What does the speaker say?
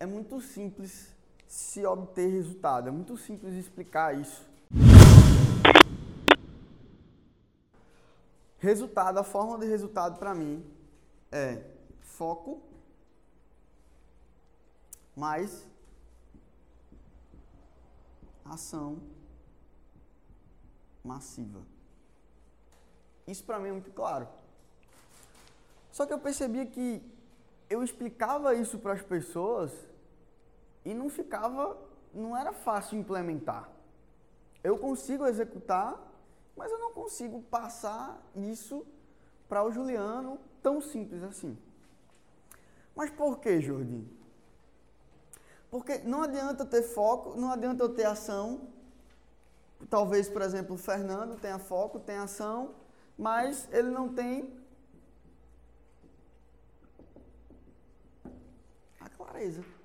é muito simples se obter resultado, é muito simples explicar isso. Resultado, a forma de resultado para mim é foco mais ação massiva. Isso para mim é muito claro. Só que eu percebia que eu explicava isso para as pessoas e não ficava, não era fácil implementar. Eu consigo executar, mas eu não consigo passar isso para o Juliano tão simples assim. Mas por que, Jordi? Porque não adianta ter foco, não adianta eu ter ação. Talvez, por exemplo, o Fernando tenha foco, tenha ação, mas ele não tem a clareza.